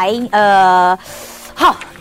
白呃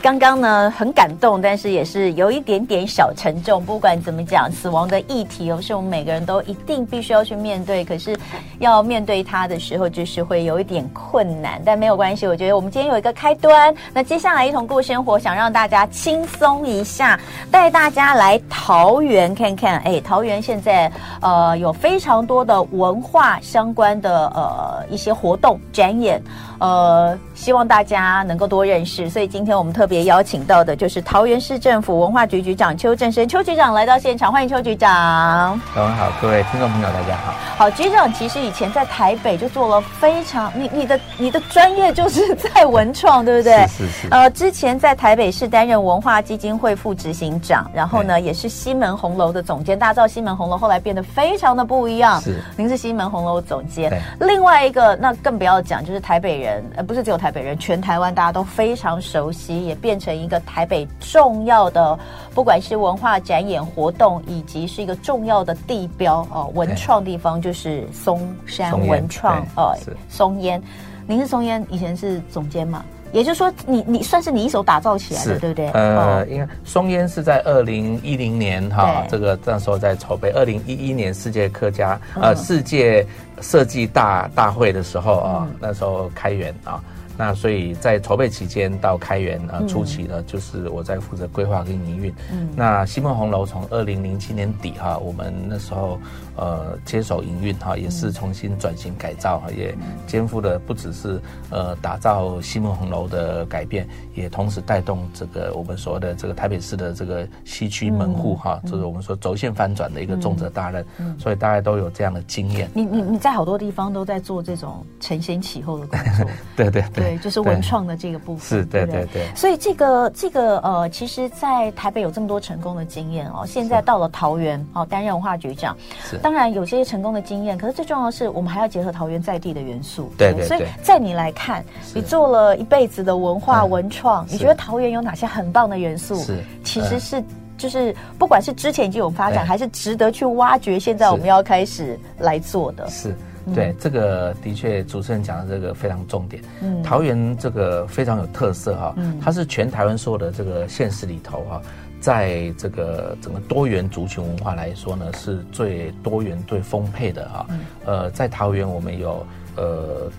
刚刚呢很感动，但是也是有一点点小沉重。不管怎么讲，死亡的议题哦，是我们每个人都一定必须要去面对。可是要面对它的时候，就是会有一点困难。但没有关系，我觉得我们今天有一个开端。那接下来一同过生活，想让大家轻松一下，带大家来桃园看看。哎，桃园现在呃有非常多的文化相关的呃一些活动展演。呃，希望大家能够多认识，所以今天我们特别邀请到的就是桃园市政府文化局局长邱正生，邱局长来到现场，欢迎邱局长。各位好，各位听众朋友，大家好。好，局长其实以前在台北就做了非常，你你的你的专业就是在文创，对不对？是是是。呃，之前在台北市担任文化基金会副执行长，然后呢，也是西门红楼的总监。大家知道西门红楼后来变得非常的不一样。是。您是西门红楼总监。另外一个，那更不要讲，就是台北人。呃，不是只有台北人，全台湾大家都非常熟悉，也变成一个台北重要的，不管是文化展演活动，以及是一个重要的地标哦，文创地方就是松山文创哦，松烟。您是松烟以前是总监嘛？也就是说你，你你算是你一手打造起来的，对不对？呃，因为松烟是在二零一零年哈，这个那时候在筹备，二零一一年世界客家呃世界。设计大大会的时候啊，那时候开源啊。那所以在筹备期间到开园啊初期呢，就是我在负责规划跟营运。嗯，那西门红楼从二零零七年底哈，我们那时候呃接手营运哈，也是重新转型改造哈，也肩负的不只是呃打造西门红楼的改变，也同时带动这个我们所谓的这个台北市的这个西区门户哈，就是我们说轴线翻转的一个重责大任。嗯，所以大家都有这样的经验。你你你在好多地方都在做这种承先启后的工作。对对对。对，就是文创的这个部分，是对对对。所以这个这个呃，其实，在台北有这么多成功的经验哦，现在到了桃园哦，担任文化局长，是当然有这些成功的经验，可是最重要的是，我们还要结合桃园在地的元素。对对。所以在你来看，你做了一辈子的文化文创，你觉得桃园有哪些很棒的元素？是，其实是就是不管是之前已经有发展，还是值得去挖掘，现在我们要开始来做的。是。对，这个的确，主持人讲的这个非常重点。嗯，桃园这个非常有特色哈，嗯，它是全台湾所有的这个县市里头哈，在这个整个多元族群文化来说呢，是最多元、最丰沛的哈。呃，在桃园我们有呃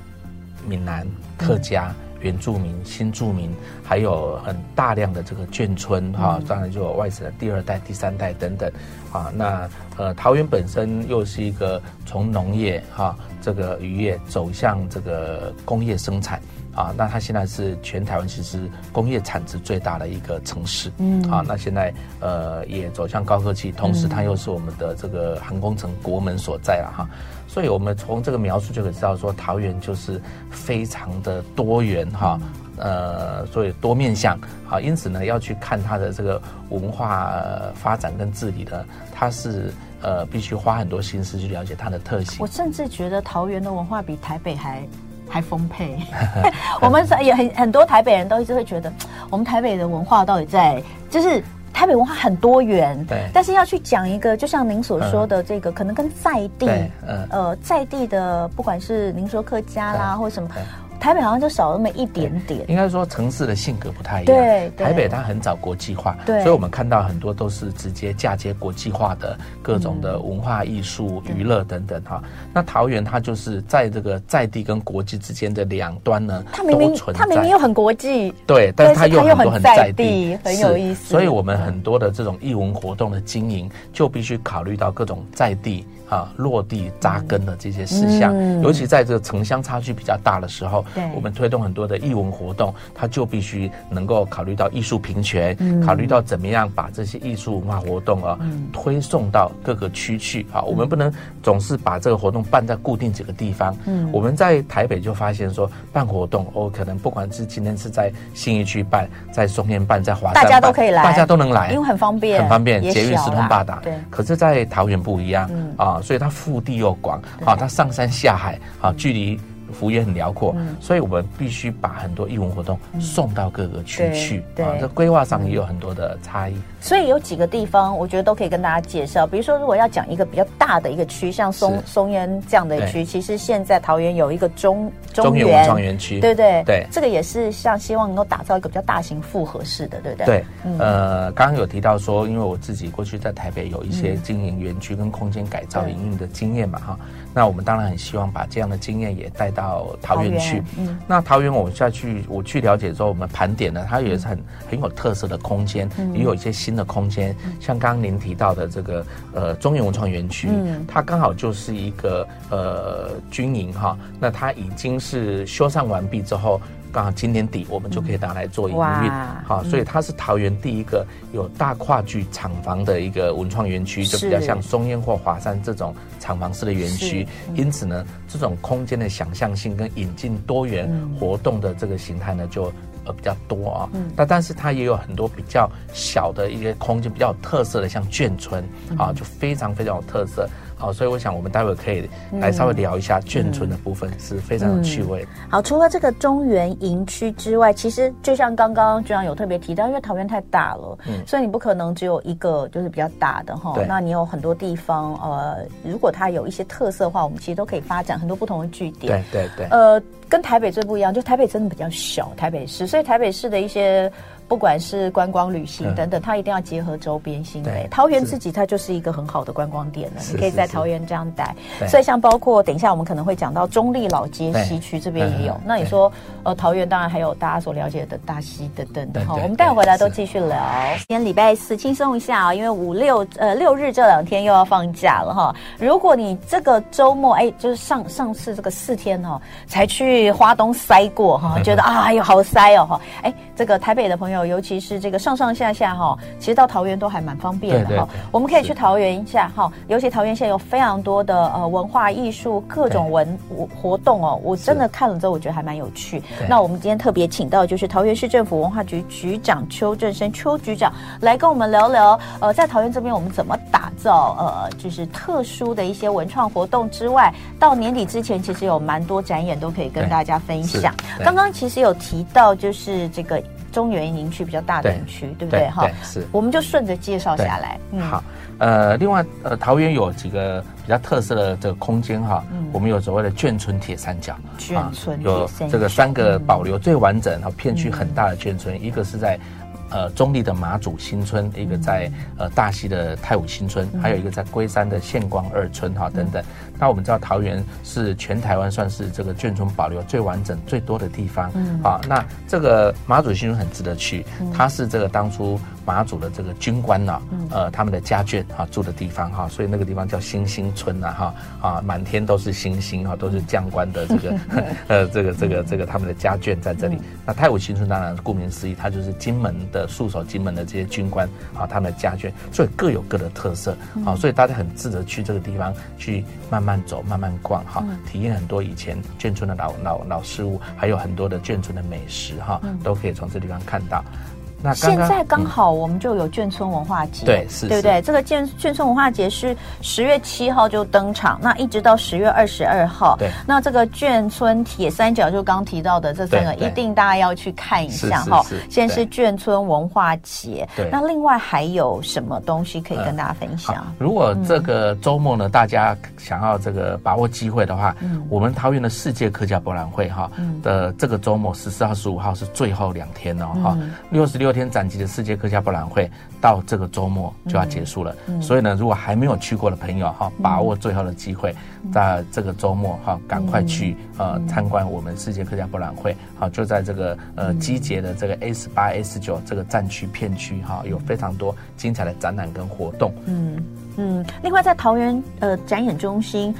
闽南客家。原住民、新住民，还有很大量的这个眷村哈，当然就有外省的第二代、第三代等等啊。那呃，桃园本身又是一个从农业哈，这个渔业走向这个工业生产啊。那它现在是全台湾其实工业产值最大的一个城市，嗯啊。那现在呃也走向高科技，同时它又是我们的这个航空城国门所在了哈。所以，我们从这个描述就可以知道，说桃园就是非常的多元哈，呃，所以多面向啊，因此呢，要去看它的这个文化发展跟治理的，它是呃必须花很多心思去了解它的特性。我甚至觉得桃园的文化比台北还还丰沛。我们也很很多台北人都一直会觉得，我们台北的文化到底在就是。台北文化很多元，对，但是要去讲一个，就像您所说的这个，嗯、可能跟在地，嗯、呃，在地的，不管是您说客家啦，或者什么。台北好像就少那么一点点。应该说城市的性格不太一样。对，台北它很早国际化，对，所以我们看到很多都是直接嫁接国际化的各种的文化艺术、娱乐等等哈。那桃园它就是在这个在地跟国际之间的两端呢，它明明它明明又很国际，对，但是它又很多很在地，很有意思。所以我们很多的这种艺文活动的经营，就必须考虑到各种在地。啊，落地扎根的这些事项，嗯、尤其在这个城乡差距比较大的时候，对我们推动很多的艺文活动，它就必须能够考虑到艺术平权，嗯、考虑到怎么样把这些艺术文化活动啊、嗯、推送到各个区去啊。我们不能总是把这个活动办在固定几个地方。嗯，我们在台北就发现说，办活动哦，可能不管是今天是在信义区办，在松烟办，在华山办，大家都可以来，大家都能来，因为很方便，很方便，捷运四通八达。对，可是，在桃园不一样、嗯、啊。所以它腹地又广，啊，它上山下海，啊，距离幅也很辽阔，嗯、所以我们必须把很多义文活动送到各个区去。对，这规划上也有很多的差异。所以有几个地方，我觉得都可以跟大家介绍。比如说，如果要讲一个比较大的一个区，像松松烟这样的区，其实现在桃园有一个中中原文创园区，对对。对，这个也是像希望能够打造一个比较大型复合式的，对不对？对，呃，刚刚有提到说，因为我自己过去在台北有一些经营园区跟空间改造营运的经验嘛，哈，那我们当然很希望把这样的经验也带到桃园去。嗯，那桃园我下去我去了解之后，我们盘点了，它也是很很有特色的空间，也有一些新。新的空间，像刚刚您提到的这个呃中原文创园区，嗯，它刚好就是一个呃军营哈，那它已经是修缮完毕之后，刚好今年底我们就可以拿来做营运，好，所以它是桃园第一个有大跨距厂房的一个文创园区，就比较像松烟或华山这种厂房式的园区，因此呢，这种空间的想象性跟引进多元活动的这个形态呢，就。呃，比较多啊，嗯，但但是它也有很多比较小的一些空间，比较有特色的，像眷村啊，就非常非常有特色。好，所以我想我们待会可以来稍微聊一下眷村的部分，是非常有趣味。好，除了这个中原营区之外，其实就像刚刚局长有特别提到，因为桃园太大了，嗯，所以你不可能只有一个就是比较大的哈。那你有很多地方，呃，如果它有一些特色的话，我们其实都可以发展很多不同的据点。对对对。呃，跟台北最不一样，就台北真的比较小，台北市，所以台北市的一些。不管是观光旅行等等，它一定要结合周边新的。桃园自己它就是一个很好的观光点了，你可以在桃园这样待。所以像包括等一下我们可能会讲到中立老街西区这边也有。那你说呃桃园当然还有大家所了解的大溪等等的哈，我们待会回来都继续聊。今天礼拜四轻松一下啊，因为五六呃六日这两天又要放假了哈。如果你这个周末哎就是上上次这个四天哈才去花东塞过哈，觉得啊哎呦好塞哦哈，哎这个台北的朋友。尤其是这个上上下下哈，其实到桃园都还蛮方便的哈。我们可以去桃园一下哈，尤其桃园现在有非常多的呃文化艺术各种文活动哦，我真的看了之后我觉得还蛮有趣。那我们今天特别请到就是桃园市政府文化局局长邱正生邱局长来跟我们聊聊呃，在桃园这边我们怎么打造呃就是特殊的一些文创活动之外，到年底之前其实有蛮多展演都可以跟大家分享。刚刚其实有提到就是这个。中原营区比较大的营区，对不对？哈，是。我们就顺着介绍下来。嗯好，呃，另外，呃，桃园有几个比较特色的这个空间哈，我们有所谓的眷村铁三角，眷村有这个三个保留最完整，然后片区很大的眷村，一个是在。呃，中立的马祖新村，一个在呃大溪的太武新村，还有一个在龟山的县光二村哈等等。那我们知道桃园是全台湾算是这个眷村保留最完整最多的地方。嗯，好，那这个马祖新村很值得去，它是这个当初马祖的这个军官呐，呃，他们的家眷哈住的地方哈，所以那个地方叫星星村呐哈啊，满天都是星星哈，都是将官的这个 呃这个这个这个他们的家眷在这里。那太武新村当然顾名思义，它就是金门的。戍守金门的这些军官啊，他们的家眷，所以各有各的特色啊，所以大家很值得去这个地方去慢慢走、慢慢逛哈，体验很多以前眷村的老老老事物，还有很多的眷村的美食哈，都可以从这地方看到。那现在刚好我们就有眷村文化节，对，是，对不对？这个眷眷村文化节是十月七号就登场，那一直到十月二十二号。对，那这个眷村铁三角就刚提到的这三个，一定大家要去看一下哈。现在是眷村文化节，对。那另外还有什么东西可以跟大家分享？如果这个周末呢，大家想要这个把握机会的话，我们桃园的世界客家博览会哈的这个周末十四号、十五号是最后两天哦哈，六十六。昨天展期的世界客家博览会到这个周末就要结束了，嗯、所以呢，如果还没有去过的朋友哈，把握最后的机会，在这个周末哈，赶快去呃参观我们世界客家博览会，好，就在这个呃集结的这个 A 十八、A 十九这个战区片区哈，有非常多精彩的展览跟活动。嗯嗯，另外在桃园呃展演中心。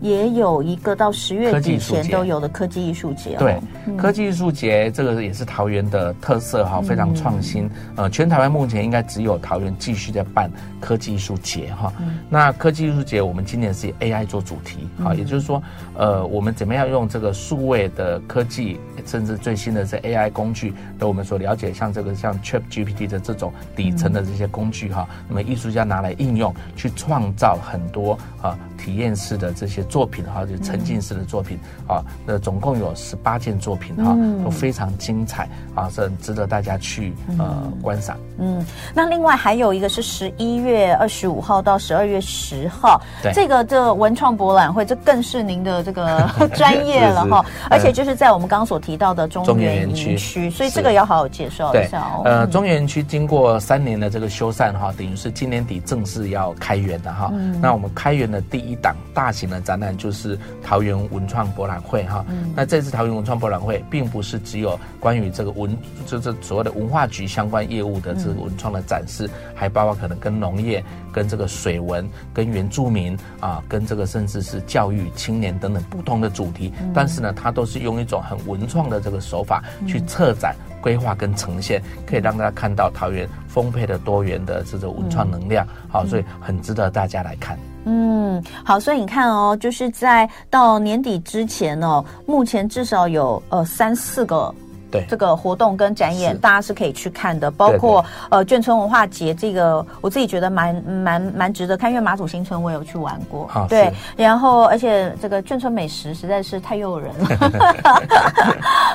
也有一个到十月底前都有的科技艺术节，对，科技艺术节这个也是桃园的特色哈，非常创新。呃，全台湾目前应该只有桃园继续在办科技艺术节哈。那科技艺术节我们今年是以 AI 做主题，哈，也就是说，呃，我们怎么样用这个数位的科技，甚至最新的这 AI 工具，的我们所了解，像这个像 ChatGPT 的这种底层的这些工具哈，那么艺术家拿来应用，去创造很多啊体验式的这些。作品哈，就沉浸式的作品啊，那总共有十八件作品哈，都非常精彩啊，是很值得大家去呃观赏。嗯，那另外还有一个是十一月二十五号到十二月十号，对，这个这文创博览会，这更是您的这个 专业了哈，而且就是在我们刚刚所提到的中原园区，所以这个要好好介绍一下哦。呃，中原园区经过三年的这个修缮哈，等于是今年底正式要开园的哈。那我们开园的第一档大型的展览就是桃园文创博览会哈。那这次桃园文创博览会并不是只有关于这个文，就是所谓的文化局相关业务的这个文创的展示，还包括可能跟农业、跟这个水文、跟原住民啊、跟这个甚至是教育、青年等等不同的主题。但是呢，它都是用一种很文创的这个手法去策展。规划跟呈现，可以让大家看到桃园丰沛的多元的这种文创能量，好、嗯，所以很值得大家来看。嗯，好，所以你看哦，就是在到年底之前哦，目前至少有呃三四个。对这个活动跟展演，大家是可以去看的，包括呃眷村文化节，这个我自己觉得蛮蛮蛮值得看，因为马祖新村我有去玩过，哦、对，然后而且这个眷村美食实在是太诱人了，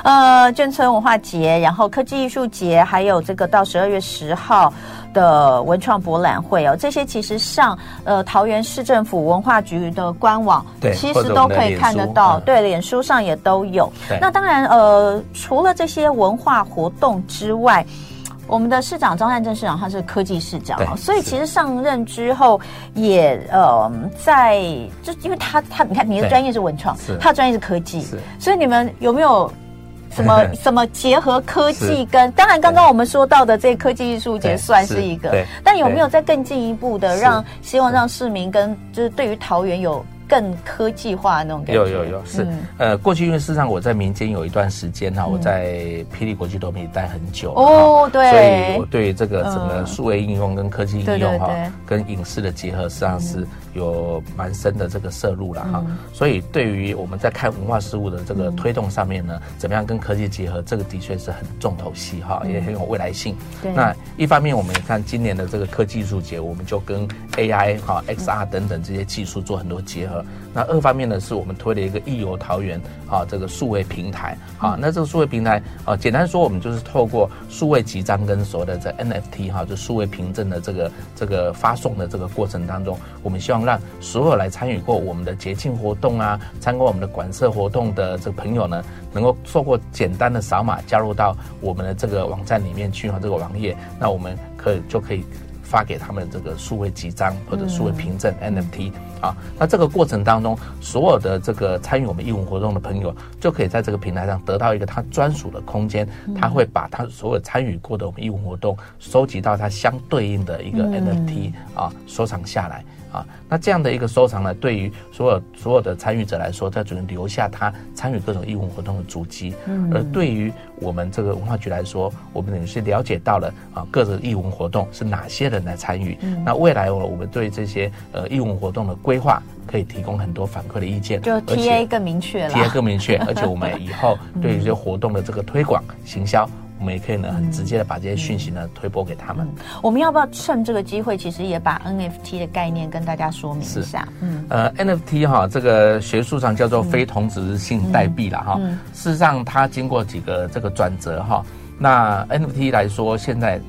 呃，眷村文化节，然后科技艺术节，还有这个到十二月十号。的文创博览会哦，这些其实上呃桃园市政府文化局的官网，对，其实都可以看得到，对，脸书上也都有。那当然呃，除了这些文化活动之外，我们的市长张善政市长他是科技市长，所以其实上任之后也呃在就因为他他你看你的专业是文创，他的专业是科技，所以你们有没有？什么 什么结合科技跟当然刚刚我们说到的这科技艺术节算是一个，但有没有再更进一步的让希望让市民跟就是对于桃园有更科技化的那种感觉？有有有是呃过去因为事实上我在民间有一段时间哈，我在霹雳国际多媒体待很久哦，对，所以我对这个整个数位应用跟科技应用哈跟影视的结合实际上是。有蛮深的这个摄入了哈，所以对于我们在看文化事物的这个推动上面呢，怎么样跟科技结合，这个的确是很重头戏哈，也很有未来性。对。那一方面，我们也看今年的这个科技艺术节，我们就跟 AI 哈、XR 等等这些技术做很多结合。那二方面呢，是我们推了一个艺游桃园啊，这个数位平台啊。那这个数位平台啊，简单说，我们就是透过数位集章跟所谓的这 NFT 哈，就数位凭证的这个这个发送的这个过程当中，我们希望。让所有来参与过我们的节庆活动啊，参观我们的馆舍活动的这个朋友呢，能够透过简单的扫码加入到我们的这个网站里面去，和这个网页，那我们可以就可以发给他们这个数位集章或者数位凭证 NFT 啊。那这个过程当中，所有的这个参与我们义文活动的朋友，就可以在这个平台上得到一个他专属的空间，他会把他所有参与过的我们义文活动收集到他相对应的一个 NFT 啊，收藏下来。啊，那这样的一个收藏呢，对于所有所有的参与者来说，他只能留下他参与各种义务活动的足迹。嗯，而对于我们这个文化局来说，我们等于是了解到了啊，各种义务活动是哪些人来参与。嗯，那未来我我们对这些呃义务活动的规划，可以提供很多反馈的意见，就 TA 更明确了，TA 更明确，而且我们以后 对于这些活动的这个推广行销。我们也可以呢，很直接的把这些讯息呢推播给他们。我们要不要趁这个机会，其实也把 NFT 的概念跟大家说明一下？嗯，呃，NFT 哈，这个学术上叫做非同质性代币了哈。事实上，它经过几个这个转折哈。那 NFT 来说，现在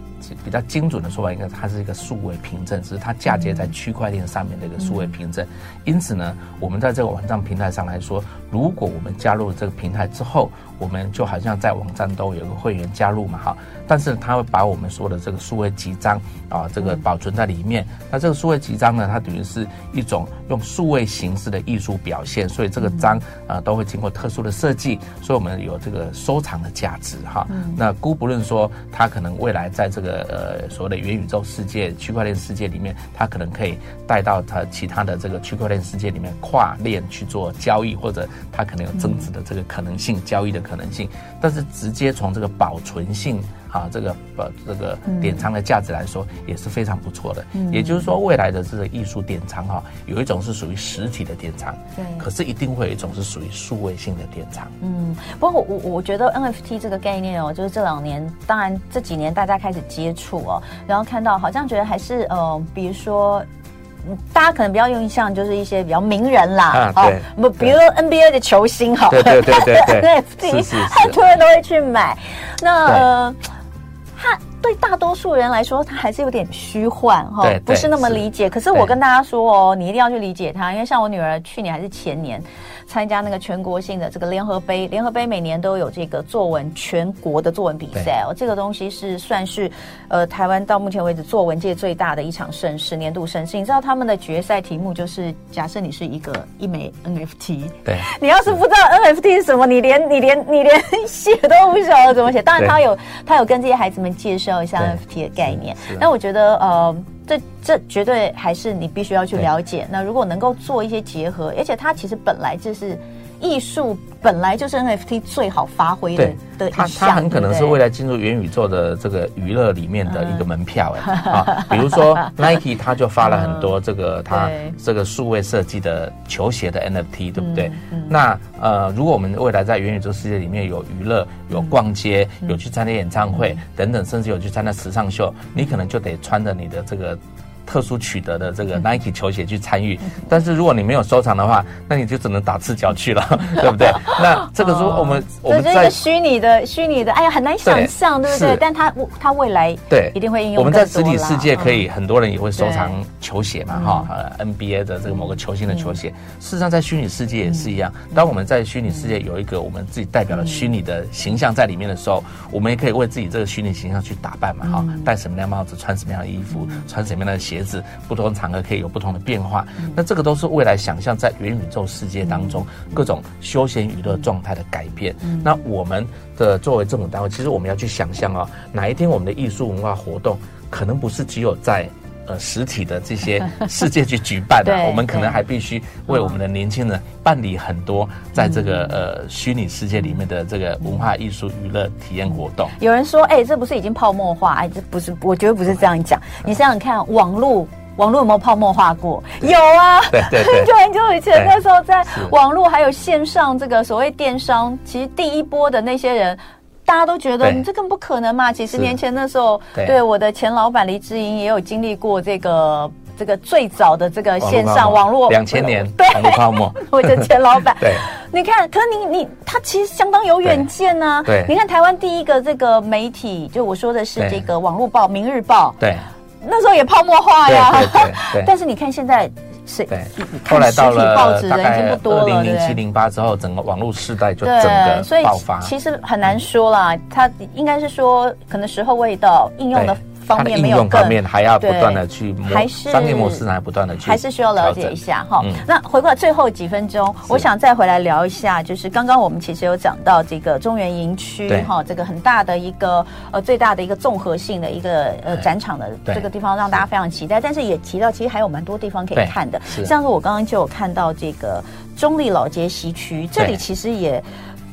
比较精准的说法，应该它是一个数位凭证，只是它嫁接在区块链上面的一个数位凭证。因此呢，我们在这个网站平台上来说，如果我们加入这个平台之后，我们就好像在网站都有个会员加入嘛，哈，但是他会把我们说的这个数位集章啊，这个保存在里面。那这个数位集章呢，它等于是一种用数位形式的艺术表现，所以这个章啊都会经过特殊的设计，所以我们有这个收藏的价值哈。那姑不论说它可能未来在这个呃所谓的元宇宙世界、区块链世界里面，它可能可以带到它其他的这个区块链世界里面跨链去做交易，或者它可能有增值的这个可能性，交易的可能。可能性，但是直接从这个保存性啊，这个呃这个典藏的价值来说，也是非常不错的。嗯，也就是说，未来的这个艺术典藏哈，有一种是属于实体的典藏，对，可是一定会有一种是属于数位性的典藏。嗯，不过我我觉得 NFT 这个概念哦，就是这两年，当然这几年大家开始接触哦，然后看到好像觉得还是呃，比如说。大家可能比较有印象就是一些比较名人啦，啊，对，不，比如说 NBA 的球星哈，对对对对对，NFT，很多人都会去买。那呃，他对大多数人来说，他还是有点虚幻哈，不是那么理解。可是我跟大家说哦，你一定要去理解他，因为像我女儿去年还是前年。参加那个全国性的这个联合杯，联合杯每年都有这个作文全国的作文比赛。哦，这个东西是算是呃台湾到目前为止作文界最大的一场盛事，年度盛事。你知道他们的决赛题目就是，假设你是一个一枚 NFT，对，你要是不知道 NFT 是什么，你连你连你连写都不晓得怎么写。当然他有他有跟这些孩子们介绍一下 NFT 的概念，但我觉得呃。这这绝对还是你必须要去了解。那如果能够做一些结合，而且它其实本来就是艺术，本来就是 NFT 最好发挥的的一项。它它很可能是未来进入元宇宙的这个娱乐里面的一个门票哎啊，比如说 Nike 它就发了很多这个它这个数位设计的球鞋的 NFT，对不对？那呃，如果我们未来在元宇宙世界里面有娱乐、有逛街、有去参加演唱会等等，甚至有去参加时尚秀，你可能就得穿着你的这个。特殊取得的这个 Nike 球鞋去参与，但是如果你没有收藏的话，那你就只能打赤脚去了，对不对？那这个是我们我们在虚拟的虚拟的，哎呀，很难想象，对不对？但它它未来对一定会应用。我们在实体世界可以，很多人也会收藏球鞋嘛，哈，呃，NBA 的这个某个球星的球鞋。事实上，在虚拟世界也是一样。当我们在虚拟世界有一个我们自己代表的虚拟的形象在里面的时候，我们也可以为自己这个虚拟形象去打扮嘛，哈，戴什么样帽子，穿什么样的衣服，穿什么样的鞋。鞋子不同场合可以有不同的变化，那这个都是未来想象在元宇宙世界当中各种休闲娱乐状态的改变。那我们的作为政府单位，其实我们要去想象哦，哪一天我们的艺术文化活动可能不是只有在呃实体的这些 世界去举办的，我们可能还必须为我们的年轻人办理很多在这个呃虚拟世界里面的这个文化艺术娱乐体验活动。有人说，哎、欸，这不是已经泡沫化？哎，这不是，我觉得不是这样讲。你想想看，网络网络有没有泡沫化过？有啊，对对对，很久 很久以前那时候，在网络还有线上这个所谓电商，其实第一波的那些人。大家都觉得你这更不可能嘛？几十年前那时候，对我的前老板黎智英也有经历过这个这个最早的这个线上网络两千年对泡沫。我的前老板，对，你看，可是你你他其实相当有远见呐。对，你看台湾第一个这个媒体，就我说的是这个网络报《明日报》，对，那时候也泡沫化呀。对，但是你看现在。是，对。后来到了大概二零零七零八之后，整个网络时代就整个爆发。其实很难说啦，它应该是说可能时候未到，应用的方面没有更。还要不断的去，还是商业模式还不断的去，还是需要了解一下哈。那回过来最后几分钟，我想再回来聊一下，就是刚刚我们其实有讲到这个中原营区哈，这个很大的一个呃最大的一个综合性的一个呃展场的这个地方，让大家非常期待。但是也提到，其实还有蛮多地方可以看的。像是我刚刚就有看到这个中立老街西区，这里其实也。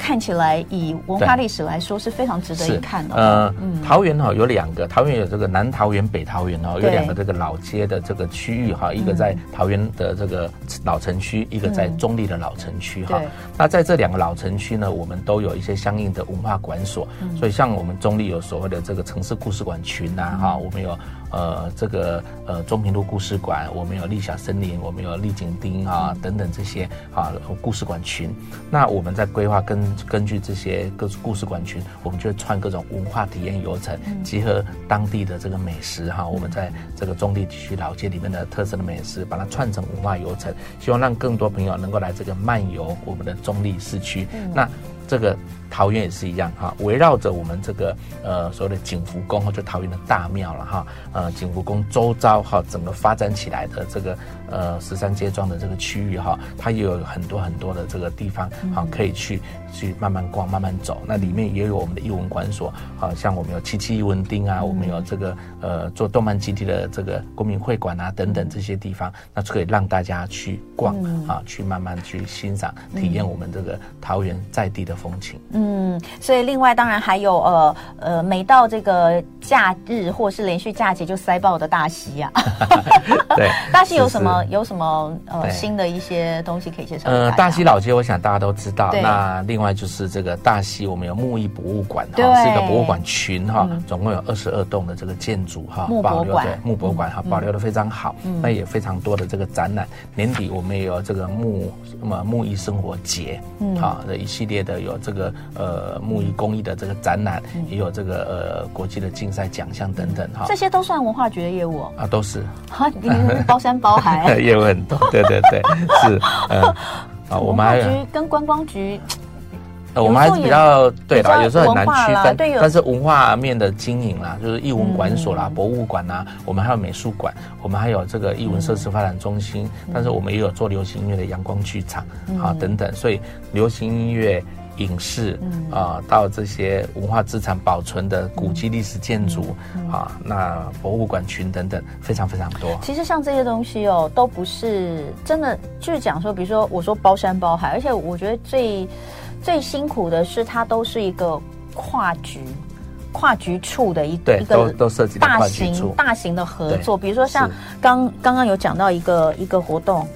看起来以文化历史来说是非常值得一看的。呃，桃园哈有两个，桃园有这个南桃园、北桃园哦，有两个这个老街的这个区域哈，一个在桃园的这个老城区，一个在中立的老城区哈。那在这两个老城区呢，我们都有一些相应的文化馆所，所以像我们中立有所谓的这个城市故事馆群呐哈，我们有。呃，这个呃中平路故事馆，我们有丽小森林，我们有丽景町啊等等这些啊故事馆群。那我们在规划根根据这些各故事馆群，我们就会串各种文化体验游程，结合当地的这个美食哈，我们在这个中立地区老街里面的特色的美食，把它串成文化游程，希望让更多朋友能够来这个漫游我们的中立市区。那这个。桃园也是一样哈，围绕着我们这个呃所谓的景福宫或者桃园的大庙了哈，呃景福宫周遭哈整个发展起来的这个呃十三街庄的这个区域哈，它也有很多很多的这个地方哈可以去去慢慢逛慢慢走，那里面也有我们的艺文馆所，好像我们有七七艺文町啊，我们有这个呃做动漫基地的这个公民会馆啊等等这些地方，那就可以让大家去逛啊，去慢慢去欣赏体验我们这个桃园在地的风情。嗯，所以另外当然还有呃呃，每到这个假日或是连续假期就塞爆的大溪啊。对，大溪有什么有什么呃新的一些东西可以介绍？呃，大溪老街，我想大家都知道。那另外就是这个大溪，我们有木艺博物馆哈，是一个博物馆群哈，总共有二十二栋的这个建筑哈，保留的木博物馆哈，保留的非常好。那也非常多的这个展览。年底我们也有这个木什么木艺生活节，嗯，好的一系列的有这个呃木艺工艺的这个展览，也有这个呃国际的竞赛奖项等等哈。这些都算文化局的业务啊，都是。哈，包山包海，业务很多，对对对，是呃啊，我们还跟观光局。呃，我们还是比较对啦，有时候很难区分，但是文化面的经营啦，就是艺文馆所啦、嗯、博物馆啦，我们还有美术馆，我们还有这个艺文设施发展中心，嗯、但是我们也有做流行音乐的阳光剧场啊、嗯、等等，所以流行音乐、影视啊、呃，到这些文化资产保存的古迹历史建筑啊，那博物馆群等等，非常非常多。其实像这些东西哦，都不是真的，就是讲说，比如说我说包山包海，而且我觉得最。最辛苦的是，它都是一个跨局、跨局处的一个一个都都涉及大型大型的合作。比如说像刚刚刚有讲到一个一个活动，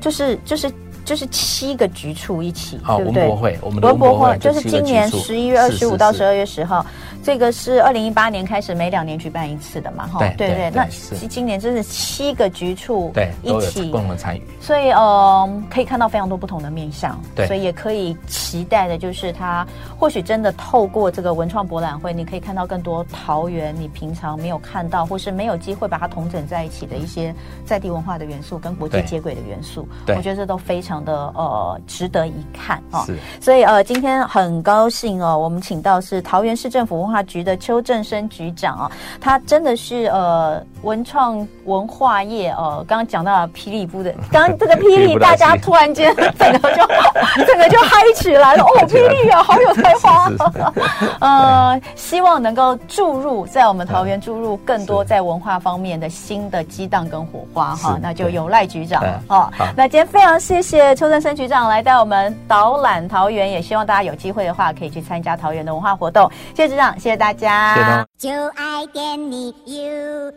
就是就是就是七个局处一起，对不对？文博会，我们的文博会就是今年十一月二十五到十二月十号。这个是二零一八年开始每两年举办一次的嘛？哈，对对，那今年真是七个局处对一起。共同参与，所以呃可以看到非常多不同的面向，对，所以也可以期待的就是它或许真的透过这个文创博览会，你可以看到更多桃园你平常没有看到或是没有机会把它统整在一起的一些在地文化的元素跟国际接轨的元素，对，我觉得这都非常的呃值得一看啊。是，所以呃今天很高兴哦，我们请到是桃园市政府文化局的邱正生局长啊，他真的是呃文创文化业呃，刚刚讲到霹雳布的，刚刚 这个霹雳大家突然间整个就 整个就嗨起来了哦，霹雳啊，好有才华，呃，希望能够注入在我们桃园注入更多在文化方面的新的激荡跟火花哈，那就有赖局长啊，那今天非常谢谢邱正生局长来带我们导览桃园，也希望大家有机会的话可以去参加桃园的文化活动，谢谢局长。谢谢大家，就爱点你 UFO。